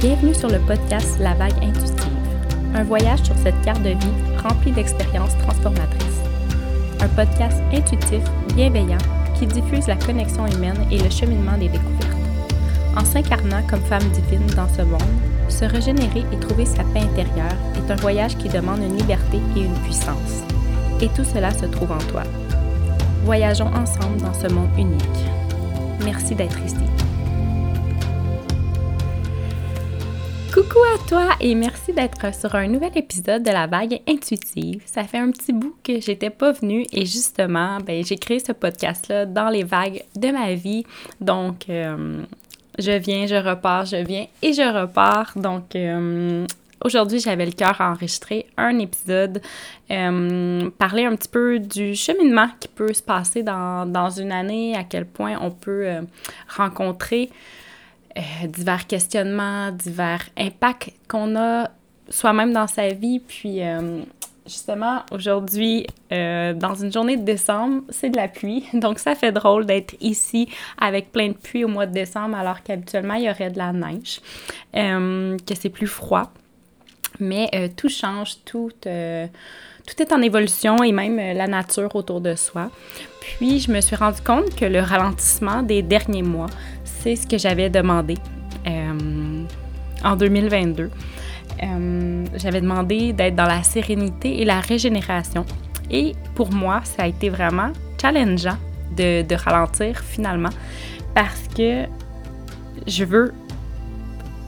Bienvenue sur le podcast La Vague Intuitive, un voyage sur cette carte de vie remplie d'expériences transformatrices. Un podcast intuitif, bienveillant, qui diffuse la connexion humaine et le cheminement des découvertes. En s'incarnant comme femme divine dans ce monde, se régénérer et trouver sa paix intérieure est un voyage qui demande une liberté et une puissance. Et tout cela se trouve en toi. Voyageons ensemble dans ce monde unique. Merci d'être ici. Toi et merci d'être sur un nouvel épisode de la vague intuitive. Ça fait un petit bout que j'étais pas venue et justement, ben, j'ai créé ce podcast-là dans les vagues de ma vie. Donc, euh, je viens, je repars, je viens et je repars. Donc, euh, Aujourd'hui, j'avais le cœur à enregistrer un épisode, euh, parler un petit peu du cheminement qui peut se passer dans, dans une année, à quel point on peut rencontrer divers questionnements, divers impacts qu'on a soi-même dans sa vie. Puis, justement, aujourd'hui, dans une journée de décembre, c'est de la pluie. Donc, ça fait drôle d'être ici avec plein de pluie au mois de décembre, alors qu'habituellement, il y aurait de la neige, que c'est plus froid. Mais euh, tout change, tout, euh, tout est en évolution et même euh, la nature autour de soi. Puis je me suis rendu compte que le ralentissement des derniers mois, c'est ce que j'avais demandé en 2022. j'avais demandé d'être dans la sérénité et la régénération. Et pour moi, ça a été vraiment challengeant de, de ralentir finalement parce que je veux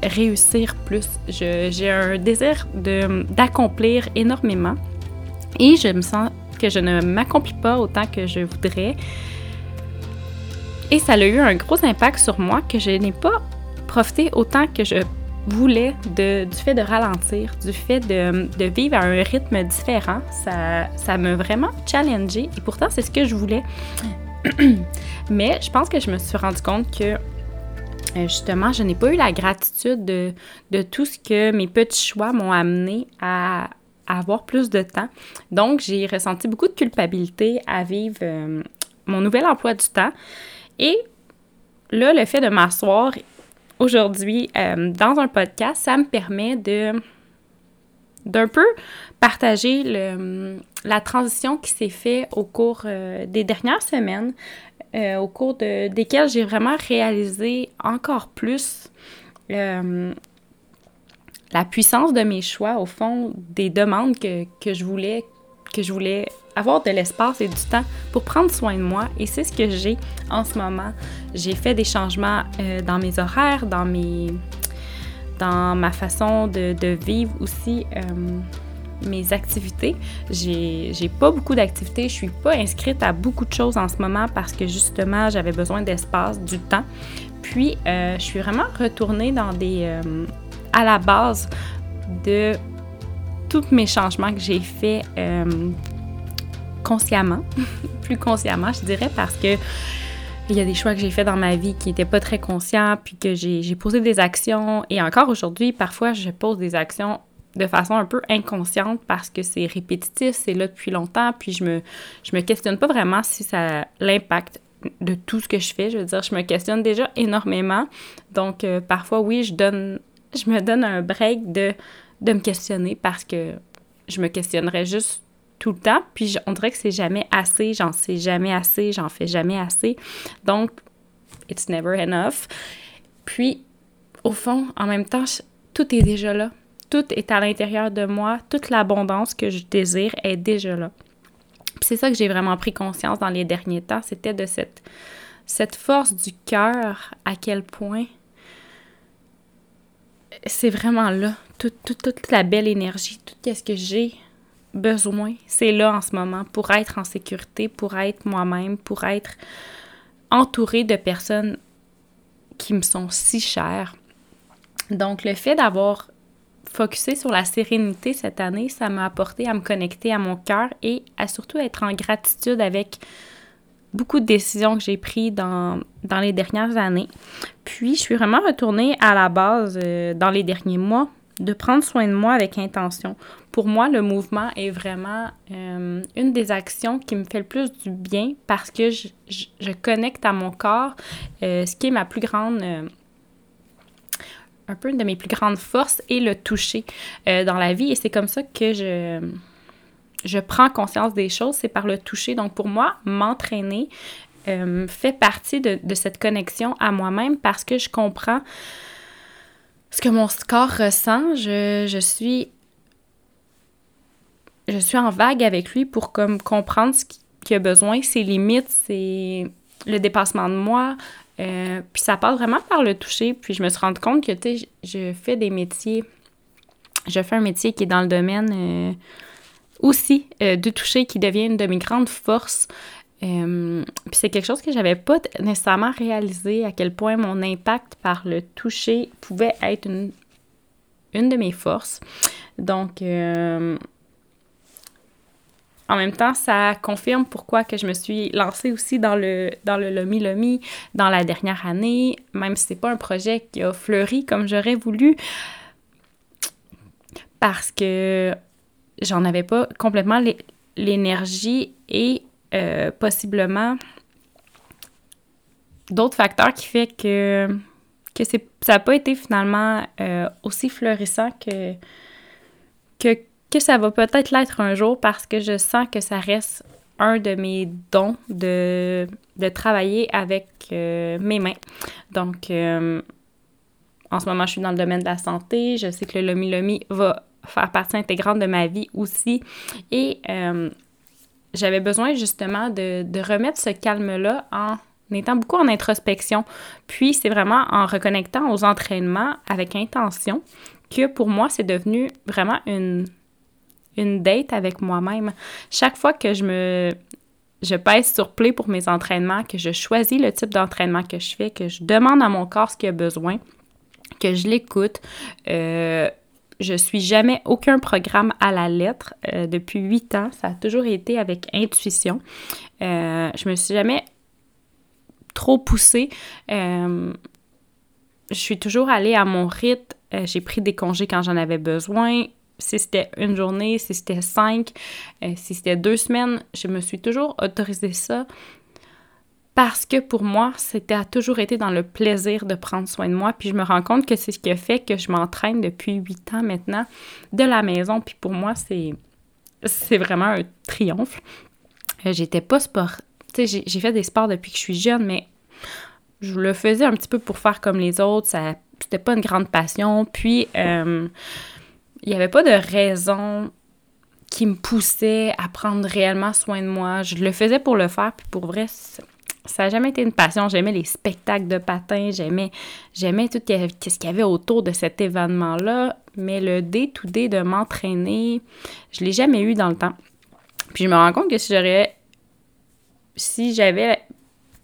réussir plus. J'ai un désir d'accomplir énormément et je me sens que je ne m'accomplis pas autant que je voudrais. Et ça a eu un gros impact sur moi que je n'ai pas profité autant que je voulais du fait de ralentir, du fait de, vivre à un rythme différent. Ça, ça m'a vraiment challengé et pourtant c'est ce que je voulais. Mais je pense que je me suis rendu compte que euh, justement, je n'ai pas eu la gratitude de, tout ce que mes petits choix m'ont amené à, avoir plus de temps. Donc, j'ai ressenti beaucoup de culpabilité à vivre euh, mon nouvel emploi du temps. Et là, le fait de m'asseoir aujourd'hui euh, dans un podcast, ça me permet de d'un peu partager la transition qui s'est faite au cours des dernières semaines euh, au cours de, desquels j'ai vraiment réalisé encore plus euh, la puissance de mes choix, au fond, des demandes que, je voulais que je voulais avoir de l'espace et du temps pour prendre soin de moi et c'est ce que j'ai en ce moment. J'ai fait des changements euh, dans mes horaires, dans mes dans ma façon de, de vivre aussi mes activités. J'ai pas beaucoup d'activités. Je suis pas inscrite à beaucoup de choses en ce moment parce que justement, j'avais besoin d'espace, du temps. Puis, euh, je suis vraiment retournée dans des. Euh, à la base de tous mes changements que j'ai faits euh, consciemment, plus consciemment, je dirais, parce que il y a des choix que j'ai faits dans ma vie qui n'étaient pas très conscients, puis que j'ai posé des actions. Et encore aujourd'hui, parfois, je pose des actions de façon un peu inconsciente parce que c'est répétitif, c'est là depuis longtemps, puis je me, me questionne pas vraiment si ça l'impact de tout ce que je fais. Je veux dire, je me questionne déjà énormément. Donc, euh, parfois, oui, je me donne un break de, de me questionner parce que je me questionnerais juste tout le temps, puis on dirait que c'est jamais assez, j'en sais jamais assez, j'en fais jamais assez. Donc, it's never enough. Puis, au fond, en même temps, tout est déjà là tout est à l'intérieur de moi, toute l'abondance que je désire est déjà là. C'est ça que j'ai vraiment pris conscience dans les derniers temps, c'était de cette, cette force du cœur, à quel point c'est vraiment là, toute, toute, la belle énergie, tout ce que j'ai besoin, c'est là en ce moment pour être en sécurité, pour être moi-même, pour être entourée de personnes qui me sont si chères. Donc, le fait d'avoir focuser sur la sérénité cette année, ça m'a apporté à me connecter à mon cœur et à surtout être en gratitude avec beaucoup de décisions que j'ai prises dans, dans les dernières années. Puis, je suis vraiment retournée à la base euh, dans les derniers mois de prendre soin de moi avec intention. Pour moi, le mouvement est vraiment euh, une des actions qui me fait le plus du bien parce que je, je, connecte à mon corps, euh, ce qui est ma plus grande un peu une de mes plus grandes forces est le toucher dans la vie. Et c'est comme ça que je, je prends conscience des choses, c'est par le toucher. Donc pour moi, m'entraîner fait partie de, de, cette connexion à moi-même parce que je comprends ce que mon corps ressent. Je, je suis je suis en vague avec lui pour comme comprendre ce qu'il a besoin, ses limites, c'est le dépassement de moi. Euh, puis ça passe vraiment par le toucher. Puis je me suis rendu compte que, tu sais, je fais des métiers. Je fais un métier qui est dans le domaine euh, aussi euh, du toucher, qui devient une de mes grandes forces. puis c'est quelque chose que j'avais pas nécessairement réalisé à quel point mon impact par le toucher pouvait être une, une de mes forces. Donc, en même temps, ça confirme pourquoi que je me suis lancée aussi dans le, dans le Lomi Lomi dans la dernière année, même si c'est pas un projet qui a fleuri comme j'aurais voulu, parce que j'en avais pas complètement l'énergie et euh, possiblement d'autres facteurs qui fait que, que ça n'a pas été finalement euh, aussi fleurissant que, que que ça va peut-être l'être un jour parce que je sens que ça reste un de mes dons de, de travailler avec euh, mes mains. Donc, euh, en ce moment, je suis dans le domaine de la santé. Je sais que le Lomi Lomi va faire partie intégrante de ma vie aussi. Et euh, j'avais besoin justement de, de remettre ce calme-là en étant beaucoup en introspection. Puis, c'est vraiment en reconnectant aux entraînements avec intention que pour moi, c'est devenu vraiment une une date avec moi-même. Chaque fois que je me je pèse sur play pour mes entraînements, que je choisis le type d'entraînement que je fais, que je demande à mon corps ce qu'il a besoin, que je l'écoute. Euh, je suis jamais aucun programme à la lettre euh, depuis huit ans. Ça a toujours été avec intuition. Euh, je me suis jamais trop poussée. Euh, je suis toujours allée à mon rythme. J'ai pris des congés quand j'en avais besoin si c'était une journée, si c'était cinq, euh, si c'était deux semaines, je me suis toujours autorisé ça parce que pour moi, c'était a toujours été dans le plaisir de prendre soin de moi. Puis je me rends compte que c'est ce qui a fait que je m'entraîne depuis huit ans maintenant de la maison. Puis pour moi, c'est, c'est vraiment un triomphe. Euh, j'étais pas sport. Tu sais, j'ai fait des sports depuis que je suis jeune, mais je le faisais un petit peu pour faire comme les autres. Ça, c'était pas une grande passion. Puis, euh, il n'y avait pas de raison qui me poussait à prendre réellement soin de moi. Je le faisais pour le faire, puis pour vrai, ça n'a jamais été une passion. J'aimais les spectacles de patins, j'aimais, j'aimais tout ce qu'il y avait autour de cet événement-là, mais le day-to-day de m'entraîner, je l'ai jamais eu dans le temps. Puis je me rends compte que si j'aurais, si j'avais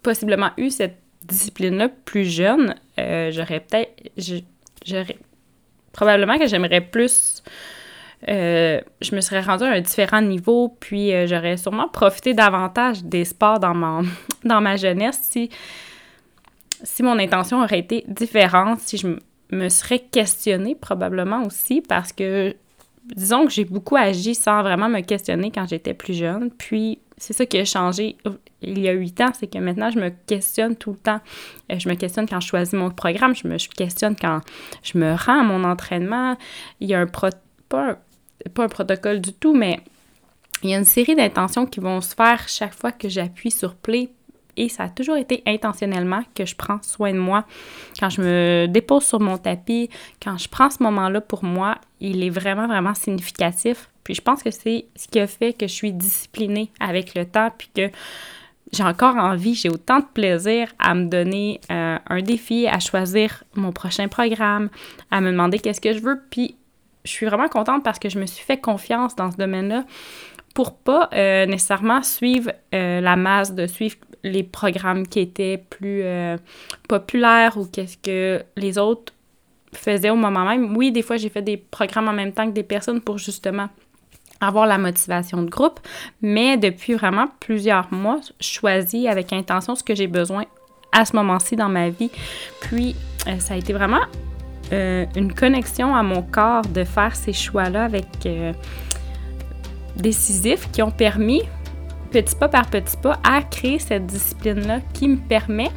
possiblement eu cette discipline-là plus jeune, euh, j'aurais peut-être, j'aurais probablement que j'aimerais plus. Euh, je me serais rendue à un différent niveau, puis euh, j'aurais sûrement profité davantage des sports dans, ma jeunesse si, si mon intention aurait été différente, si je me serais questionnée probablement aussi, parce que disons que j'ai beaucoup agi sans vraiment me questionner quand j'étais plus jeune, puis c'est ça qui a changé il y a huit ans, c'est que maintenant, je me questionne tout le temps. Euh, je me questionne quand je choisis mon programme, je me questionne quand je me rends à mon entraînement. Il y a un pas, pas un protocole du tout, mais il y a une série d'intentions qui vont se faire chaque fois que j'appuie sur play. Et ça a toujours été intentionnellement que je prends soin de moi. Quand je me dépose sur mon tapis, quand je prends ce moment-là pour moi, il est vraiment, vraiment significatif. Puis je pense que c'est ce qui a fait que je suis disciplinée avec le temps, puis que j'ai encore envie, j'ai autant de plaisir à me donner euh, un défi, à choisir mon prochain programme, à me demander qu'est-ce que je veux. Puis je suis vraiment contente parce que je me suis fait confiance dans ce domaine-là pour pas euh, nécessairement suivre euh, la masse, de suivre les programmes qui étaient plus populaires ou qu'est-ce que les autres faisaient au moment même. Oui, des fois, j'ai fait des programmes en même temps que des personnes pour justement avoir la motivation de groupe, mais depuis vraiment plusieurs mois, je choisis avec intention ce que j'ai besoin à ce moment-ci dans ma vie. Puis, euh, ça a été vraiment euh, une connexion à mon corps de faire ces choix-là avec euh, décisifs qui ont permis, petit pas par petit pas, à créer cette discipline-là qui me permet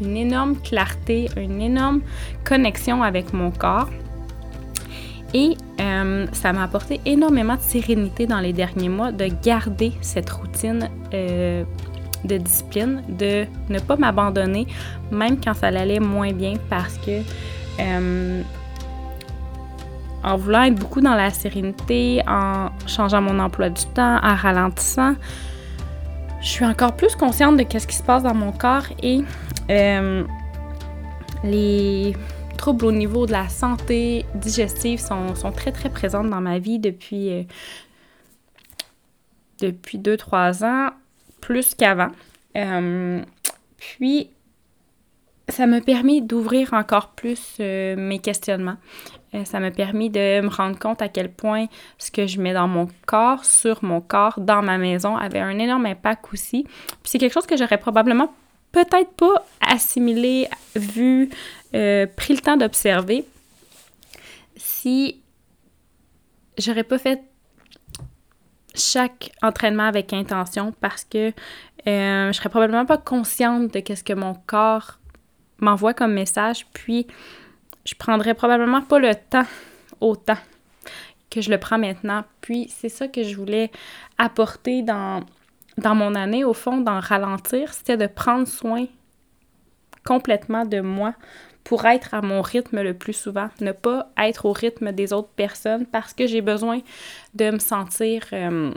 une énorme clarté, une énorme connexion avec mon corps. Et euh, ça m'a apporté énormément de sérénité dans les derniers mois de garder cette routine euh, de discipline, de ne pas m'abandonner, même quand ça allait moins bien, parce que euh, en voulant être beaucoup dans la sérénité, en changeant mon emploi du temps, en ralentissant, je suis encore plus consciente de ce qui se passe dans mon corps et les troubles au niveau de la santé digestive sont, très, très présentes dans ma vie depuis, euh, depuis 2-3 ans, plus qu'avant. Euh, puis, ça m'a permis d'ouvrir encore plus euh, mes questionnements. ça m'a permis de me rendre compte à quel point ce que je mets dans mon corps, sur mon corps, dans ma maison, avait un énorme impact aussi. Puis c'est quelque chose que j'aurais probablement peut-être pas assimilé, vu, euh, pris le temps d'observer si j'aurais pas fait chaque entraînement avec intention parce que euh, je serais probablement pas consciente de ce que mon corps m'envoie comme message, puis je prendrais probablement pas le temps autant que je le prends maintenant. Puis c'est ça que je voulais apporter dans, dans mon année, au fond, d'en ralentir, c'était de prendre soin complètement de moi pour être à mon rythme le plus souvent, ne pas être au rythme des autres personnes parce que j'ai besoin de me sentir euh,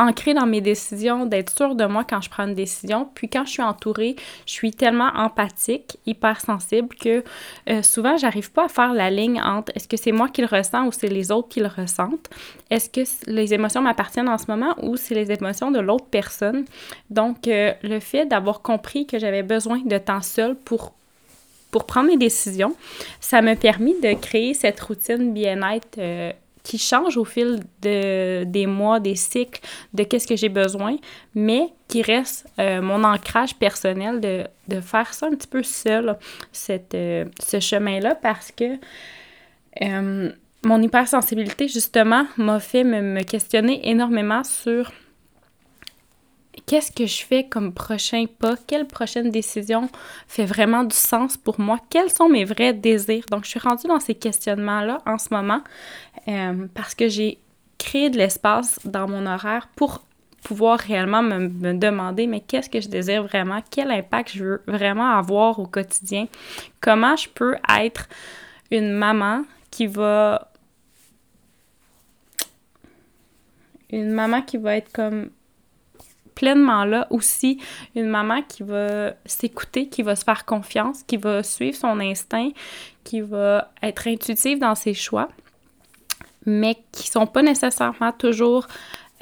ancrée dans mes décisions, d'être sûre de moi quand je prends une décision. Puis quand je suis entourée, je suis tellement empathique, hyper sensible que euh, souvent, j'arrive pas à faire la ligne entre est-ce que c'est moi qui le ressens ou c'est les autres qui le ressentent. Est-ce que les émotions m'appartiennent en ce moment ou c'est les émotions de l'autre personne? Donc, euh, le fait d'avoir compris que j'avais besoin de temps seul pour prendre mes décisions, ça m'a permis de créer cette routine bien-être euh, qui change au fil de, des mois, des cycles, de qu'est-ce que j'ai besoin, mais qui reste euh, mon ancrage personnel de, de, faire ça un petit peu seul, cette, euh, ce chemin-là, parce que euh, mon hypersensibilité, justement, m'a fait me, me questionner énormément sur qu'est-ce que je fais comme prochain pas? Quelle prochaine décision fait vraiment du sens pour moi? Quels sont mes vrais désirs? Donc, je suis rendue dans ces questionnements-là en ce moment euh, parce que j'ai créé de l'espace dans mon horaire pour pouvoir réellement me, me demander, mais qu'est-ce que je désire vraiment? Quel impact je veux vraiment avoir au quotidien? Comment je peux être une maman qui va... Une maman qui va être comme pleinement là aussi une maman qui va s'écouter, qui va se faire confiance, qui va suivre son instinct, qui va être intuitive dans ses choix, mais qui sont pas nécessairement toujours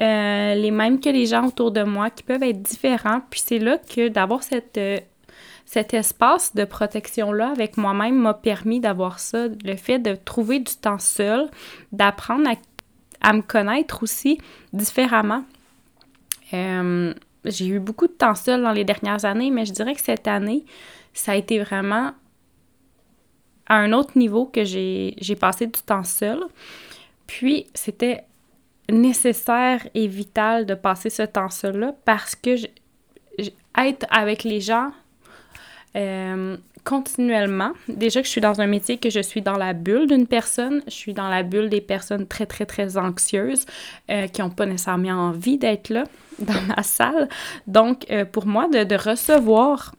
euh, les mêmes que les gens autour de moi, qui peuvent être différents. Puis c'est là que d'avoir cette euh, cet espace de protection-là avec moi-même m'a permis d'avoir ça, le fait de trouver du temps seul, d'apprendre à, me connaître aussi différemment. Euh, j'ai eu beaucoup de temps seul dans les dernières années, mais je dirais que cette année, ça a été vraiment à un autre niveau que j'ai passé du temps seul. Puis, c'était nécessaire et vital de passer ce temps seul-là parce que être avec les gens euh, continuellement. Déjà que je suis dans un métier que je suis dans la bulle d'une personne, je suis dans la bulle des personnes très, très, très anxieuses euh, qui n'ont pas nécessairement envie d'être là dans ma salle. Donc, euh, pour moi, de, recevoir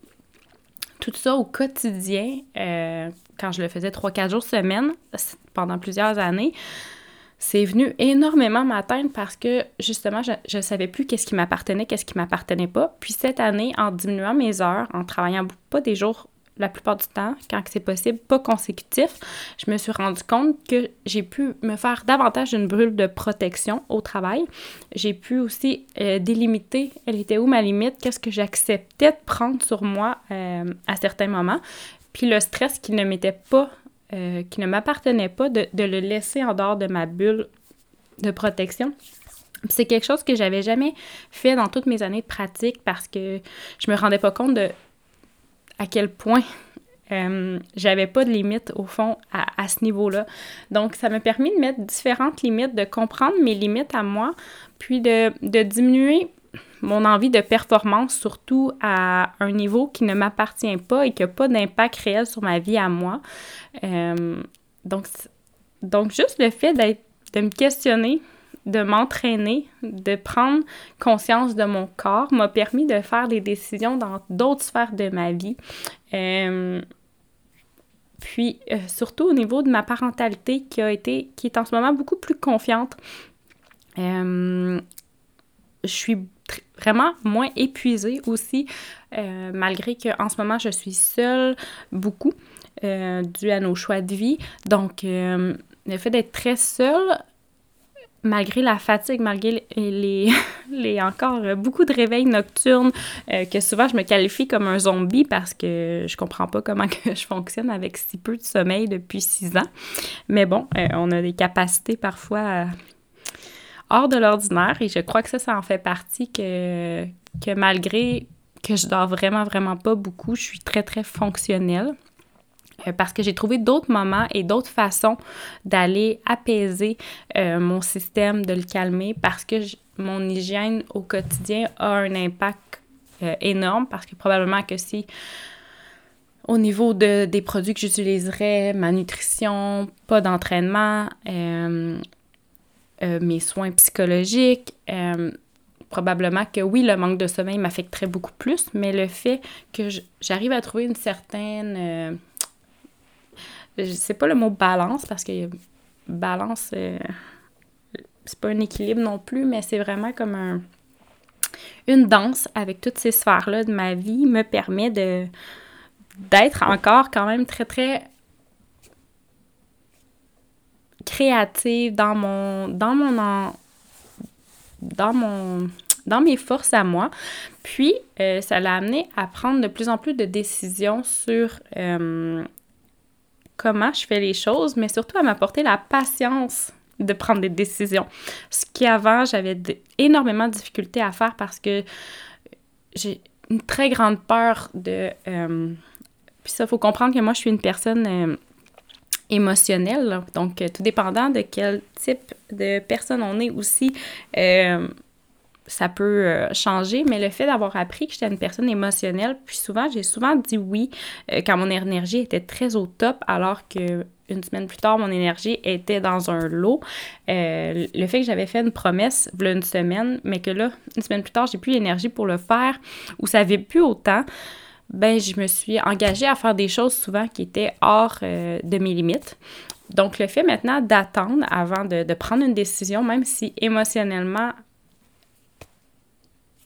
tout ça au quotidien, quand je le faisais 3-4 jours semaine pendant plusieurs années, c'est venu énormément m'atteindre parce que justement, je ne savais plus qu'est-ce qui m'appartenait, qu'est-ce qui m'appartenait pas. Puis cette année, en diminuant mes heures, en travaillant pas des jours la plupart du temps, quand c'est possible, pas consécutif, je me suis rendu compte que j'ai pu me faire davantage une brûle de protection au travail. J'ai pu aussi euh, délimiter, elle était où ma limite, qu'est-ce que j'acceptais de prendre sur moi euh, à certains moments. Puis le stress qui ne m'était pas, euh, qui ne m'appartenait pas, de, de, le laisser en dehors de ma bulle de protection. C'est quelque chose que j'avais jamais fait dans toutes mes années de pratique parce que je me rendais pas compte de à quel point euh, j'avais pas de limite au fond à, ce niveau-là. Donc, ça m'a permis de mettre différentes limites, de comprendre mes limites à moi, puis de, diminuer mon envie de performance, surtout à un niveau qui ne m'appartient pas et qui n'a pas d'impact réel sur ma vie à moi. Euh, donc, donc, juste le fait de me questionner, de m'entraîner, de prendre conscience de mon corps m'a permis de faire des décisions dans d'autres sphères de ma vie. Euh, puis euh, surtout au niveau de ma parentalité qui a été, qui est en ce moment beaucoup plus confiante. Je suis vraiment moins épuisée aussi, euh, malgré qu'en ce moment je suis seule beaucoup, dû à nos choix de vie. Donc le fait d'être très seule malgré la fatigue, malgré les, les encore beaucoup de réveils nocturnes, euh, que souvent je me qualifie comme un zombie parce que je comprends pas comment je fonctionne avec si peu de sommeil depuis six ans. Mais bon, euh, on a des capacités parfois euh, hors de l'ordinaire et je crois que ça, ça en fait partie que, malgré que je dors vraiment, vraiment pas beaucoup, je suis très, très fonctionnelle. Euh, parce que j'ai trouvé d'autres moments et d'autres façons d'aller apaiser euh, mon système, de le calmer, parce que mon hygiène au quotidien a un impact euh, énorme, parce que probablement que si au niveau de, des produits que j'utiliserais, ma nutrition, pas d'entraînement, mes soins psychologiques, probablement que oui, le manque de sommeil m'affecterait beaucoup plus, mais le fait que j'arrive à trouver une certaine je sais pas le mot balance parce que balance, euh, c'est pas un équilibre non plus, mais c'est vraiment comme un, une danse avec toutes ces sphères-là de ma vie me permet de d'être encore quand même très très créative dans mon dans mon dans mon dans mes forces à moi. Puis, euh, ça l'a amené à prendre de plus en plus de décisions sur euh, comment je fais les choses, mais surtout à m'apporter la patience de prendre des décisions. Ce qui avant, j'avais énormément de difficultés à faire parce que j'ai une très grande peur de... Euh, puis ça, il faut comprendre que moi, je suis une personne euh, émotionnelle. Donc, tout dépendant de quel type de personne on est aussi, euh, ça peut euh, changer, mais le fait d'avoir appris que j'étais une personne émotionnelle, puis souvent, j'ai souvent dit oui euh, quand mon énergie était très au top, alors que une semaine plus tard, mon énergie était dans un lot. Euh, le fait que j'avais fait une promesse, voilà une semaine, mais que là, une semaine plus tard, j'ai plus l'énergie pour le faire, ou ça n'avait plus autant, ben je me suis engagée à faire des choses souvent qui étaient hors de mes limites. Donc, le fait maintenant d'attendre avant de, de, prendre une décision, même si émotionnellement,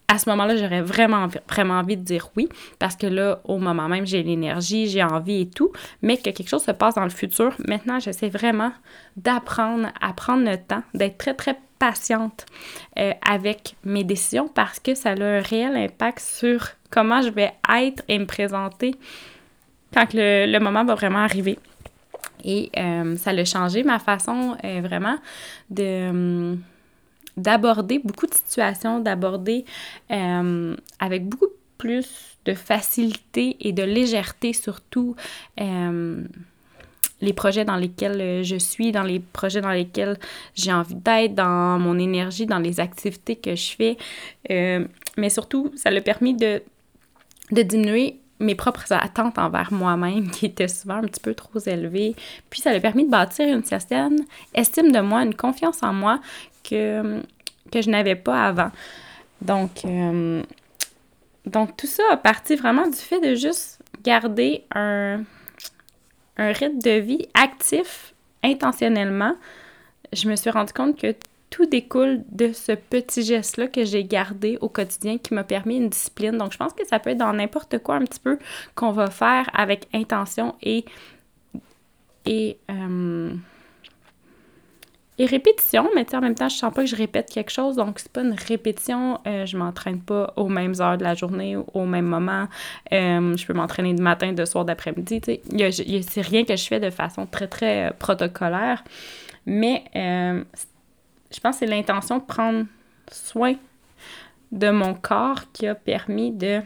à ce moment-là, j'aurais vraiment, vraiment envie de dire oui, parce que là, au moment même, j'ai l'énergie, j'ai envie et tout, mais que quelque chose se passe dans le futur. Maintenant, j'essaie vraiment d'apprendre à prendre le temps, d'être très, très patiente euh, avec mes décisions parce que ça a un réel impact sur comment je vais être et me présenter quand le, moment va vraiment arriver. Et euh, ça a changé ma façon euh, vraiment de hum, d'aborder beaucoup de situations, d'aborder avec beaucoup plus de facilité et de légèreté surtout les projets dans lesquels euh, je suis, dans les projets dans lesquels j'ai envie d'être, dans mon énergie, dans les activités que je fais. mais surtout, ça l'a permis de, diminuer mes propres attentes envers moi-même qui étaient souvent un petit peu trop élevées. Puis ça a permis de bâtir une certaine estime de moi, une confiance en moi que, que je n'avais pas avant. Donc, euh, donc, tout ça a parti vraiment du fait de juste garder un, un rythme de vie actif intentionnellement. Je me suis rendu compte que tout découle de ce petit geste-là que j'ai gardé au quotidien qui m'a permis une discipline. Donc, je pense que ça peut être dans n'importe quoi un petit peu qu'on va faire avec intention et, euh, et répétition, mais en même temps, je sens pas que je répète quelque chose, donc c'est pas une répétition. Euh, je m'entraîne pas aux mêmes heures de la journée, au même moment. Euh, je peux m'entraîner de matin, de soir, d'après-midi. C'est rien que je fais de façon très, très euh, protocolaire. Mais je pense que c'est l'intention de prendre soin de mon corps qui a permis de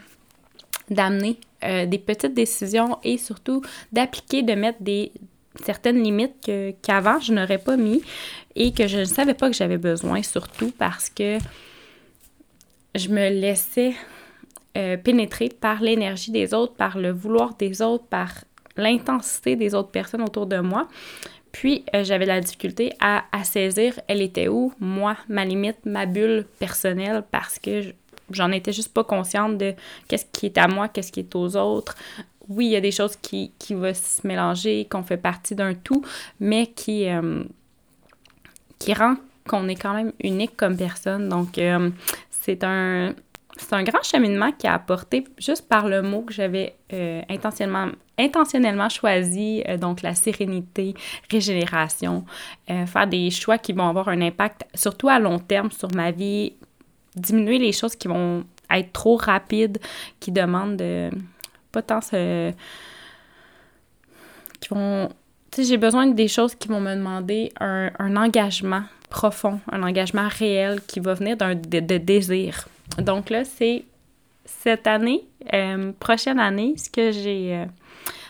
d'amener des petites décisions et surtout d'appliquer, de mettre des, certaines limites qu'avant je n'aurais pas mis et que je ne savais pas que j'avais besoin, surtout parce que je me laissais euh, pénétrer par l'énergie des autres, par le vouloir des autres, par l'intensité des autres personnes autour de moi. Puis, euh, j'avais la difficulté à, saisir elle était où, moi, ma limite, ma bulle personnelle, parce que j'en étais juste pas consciente de qu'est-ce qui est à moi, qu'est-ce qui est aux autres. Oui, il y a des choses qui, qui vont se mélanger, qu'on fait partie d'un tout, mais qui, euh, qui rend qu'on est quand même unique comme personne. Donc, euh, c'est un, c'est un grand cheminement qui a apporté, juste par le mot que j'avais euh, intentionnellement, intentionnellement choisi, donc la sérénité, régénération, faire des choix qui vont avoir un impact, surtout à long terme, sur ma vie, diminuer les choses qui vont être trop rapides, qui demandent de, pas tant ce, qui vont tu sais, j'ai besoin des choses qui vont me demander un, un, engagement profond, un engagement réel qui va venir d'un de, désir. Donc là, c'est cette année, euh, prochaine année, ce que j'ai, euh,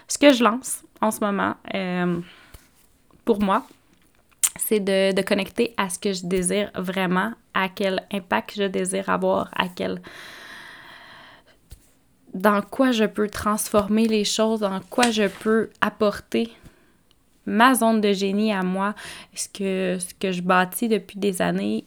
ce que je lance en ce moment euh, pour moi, c'est de, de, connecter à ce que je désire vraiment, à quel impact je désire avoir, à quel dans quoi je peux transformer les choses, dans quoi je peux apporter ma zone de génie à moi, ce que, ce que je bâtis depuis des années,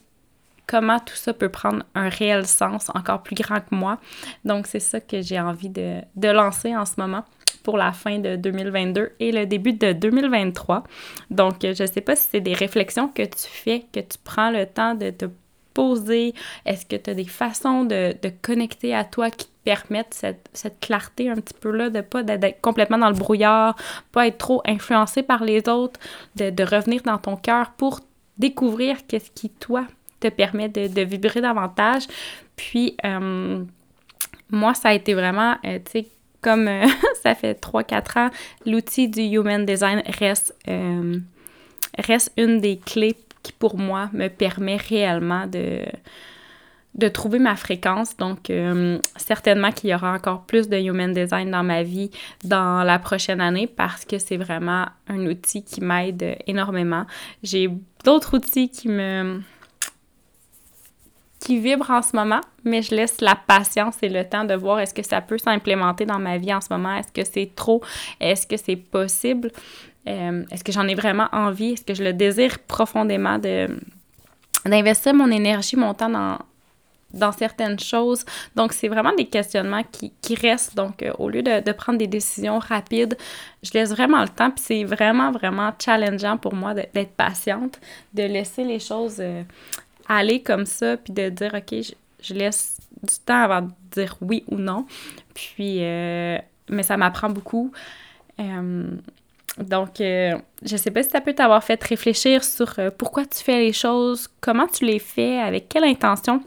comment tout ça peut prendre un réel sens encore plus grand que moi. Donc, c'est ça que j'ai envie de, de, lancer en ce moment pour la fin de 2022 et le début de 2023. Donc, je ne sais pas si c'est des réflexions que tu fais, que tu prends le temps de te poser? Est-ce que tu as des façons de, de, connecter à toi qui permettre cette, cette clarté un petit peu là, de pas d'être complètement dans le brouillard, pas être trop influencé par les autres, de, de revenir dans ton cœur pour découvrir qu'est-ce qui, toi, te permet de, de vibrer davantage? Puis, euh, moi, ça a été vraiment, euh, tu sais, comme euh, ça fait 3-4 ans, l'outil du Human Design reste, reste une des clés qui, pour moi, me permet réellement de trouver ma fréquence. Donc, euh, certainement qu'il y aura encore plus de human design dans ma vie dans la prochaine année parce que c'est vraiment un outil qui m'aide énormément. J'ai d'autres outils qui me qui vibrent en ce moment, mais je laisse la patience et le temps de voir est-ce que ça peut s'implémenter dans ma vie en ce moment, est-ce que c'est trop, est-ce que c'est possible, euh, est-ce que j'en ai vraiment envie, est-ce que je le désire profondément de d'investir mon énergie, mon temps dans, dans certaines choses? Donc, c'est vraiment des questionnements qui, qui restent. Donc, euh, au lieu de, de, prendre des décisions rapides, je laisse vraiment le temps. Puis c'est vraiment, vraiment challengeant pour moi d'être patiente, de laisser les choses euh, aller comme ça, puis de dire, OK, je, laisse du temps avant de dire oui ou non. Puis, mais ça m'apprend beaucoup. Donc, je sais pas si ça peut t'avoir fait réfléchir sur pourquoi tu fais les choses, comment tu les fais, avec quelle intention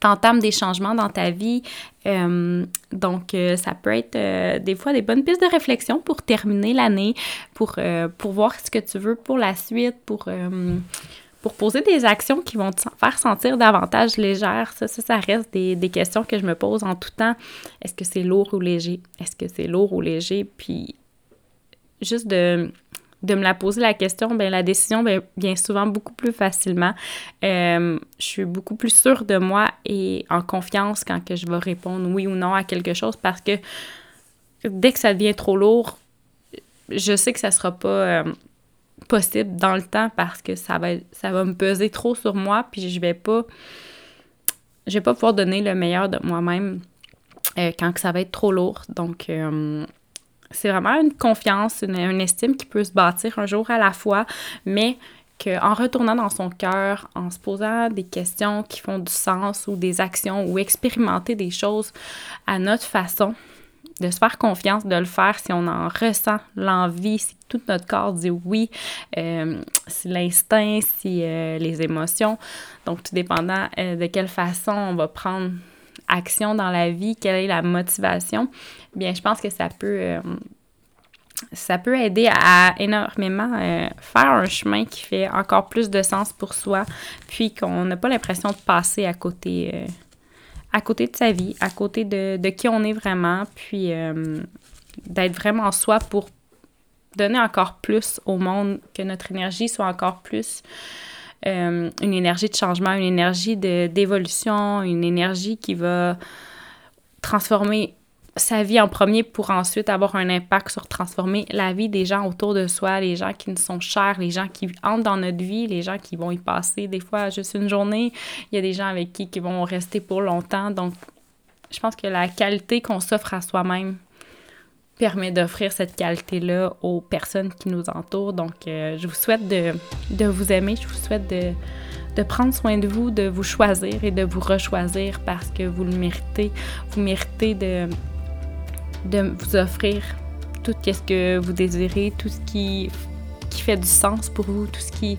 t'entames des changements dans ta vie. Euh, donc, euh, ça peut être euh, des fois des bonnes pistes de réflexion pour terminer l'année, pour, pour voir ce que tu veux pour la suite, pour, pour poser des actions qui vont te faire sentir davantage légère. Ça, ça, ça reste des, des questions que je me pose en tout temps. Est-ce que c'est lourd ou léger? Est-ce que c'est lourd ou léger? Puis, juste de de me la poser la question, ben la décision vient souvent beaucoup plus facilement. Euh, je suis beaucoup plus sûre de moi et en confiance quand que je vais répondre oui ou non à quelque chose parce que dès que ça devient trop lourd, je sais que ça sera pas euh, possible dans le temps parce que ça va ça va me peser trop sur moi puis je vais pas je vais pas pouvoir donner le meilleur de moi-même euh, quand que ça va être trop lourd. Donc c'est vraiment une confiance, une, estime qui peut se bâtir un jour à la fois, mais qu'en retournant dans son cœur, en se posant des questions qui font du sens ou des actions ou expérimenter des choses à notre façon, de se faire confiance, de le faire si on en ressent l'envie, si tout notre corps dit oui, euh, si l'instinct, si euh, les émotions. Donc, tout dépendant euh, de quelle façon on va prendre action dans la vie, quelle est la motivation, bien, je pense que ça peut, euh, ça peut aider à énormément euh, faire un chemin qui fait encore plus de sens pour soi, puis qu'on n'a pas l'impression de passer à côté, euh, à côté de sa vie, à côté de, de qui on est vraiment, puis d'être vraiment soi pour donner encore plus au monde, que notre énergie soit encore plus une énergie de changement, une énergie d'évolution, une énergie qui va transformer sa vie en premier pour ensuite avoir un impact sur transformer la vie des gens autour de soi, les gens qui nous sont chers, les gens qui entrent dans notre vie, les gens qui vont y passer des fois juste une journée. Il y a des gens avec qui qui vont rester pour longtemps. Donc, je pense que la qualité qu'on s'offre à soi-même permet d'offrir cette qualité-là aux personnes qui nous entourent. Donc, euh, je vous souhaite de, de, vous aimer, je vous souhaite de, de prendre soin de vous, de vous choisir et de vous rechoisir parce que vous le méritez. Vous méritez de, de vous offrir tout ce que vous désirez, tout ce qui, qui fait du sens pour vous, tout ce qui,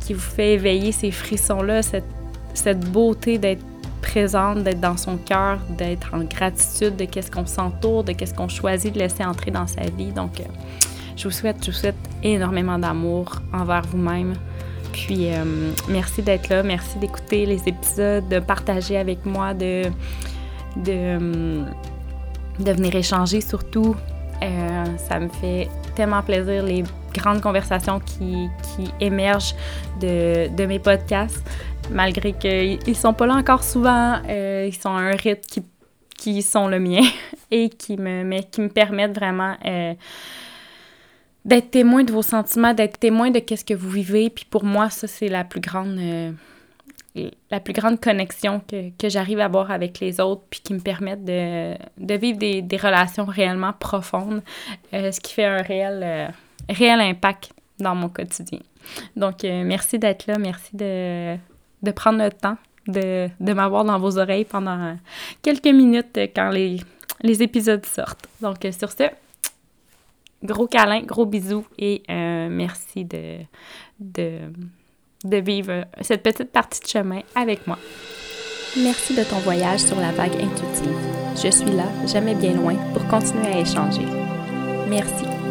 qui vous fait éveiller ces frissons-là, cette, cette beauté d'être présente, d'être dans son cœur, d'être en gratitude de qu'est-ce qu'on s'entoure, de qu'est-ce qu'on choisit de laisser entrer dans sa vie. Donc, euh, je vous souhaite, je vous souhaite énormément d'amour envers vous-même. Puis, euh, merci d'être là, merci d'écouter les épisodes, de partager avec moi, de, de, de venir échanger surtout. Euh, ça me fait tellement plaisir les grandes conversations qui, qui émergent de, de, mes podcasts, malgré qu'ils sont pas là encore souvent. Euh, ils sont à un rythme qui, qui sont le mien et qui me, mais qui me permettent vraiment euh, d'être témoin de vos sentiments, d'être témoin de qu'est-ce que vous vivez. Puis pour moi, ça, c'est la plus grande la plus grande connexion que, que j'arrive à avoir avec les autres, puis qui me permettent de, de vivre des, relations réellement profondes, euh, ce qui fait un réel, euh, réel impact dans mon quotidien. Donc, euh, merci d'être là, merci de, de prendre le temps de, de m'avoir dans vos oreilles pendant quelques minutes quand les, les épisodes sortent. Donc, sur ce, gros câlin, gros bisous et merci de, de de vivre cette petite partie de chemin avec moi. Merci de ton voyage sur la vague intuitive. Je suis là, jamais bien loin, pour continuer à échanger. Merci.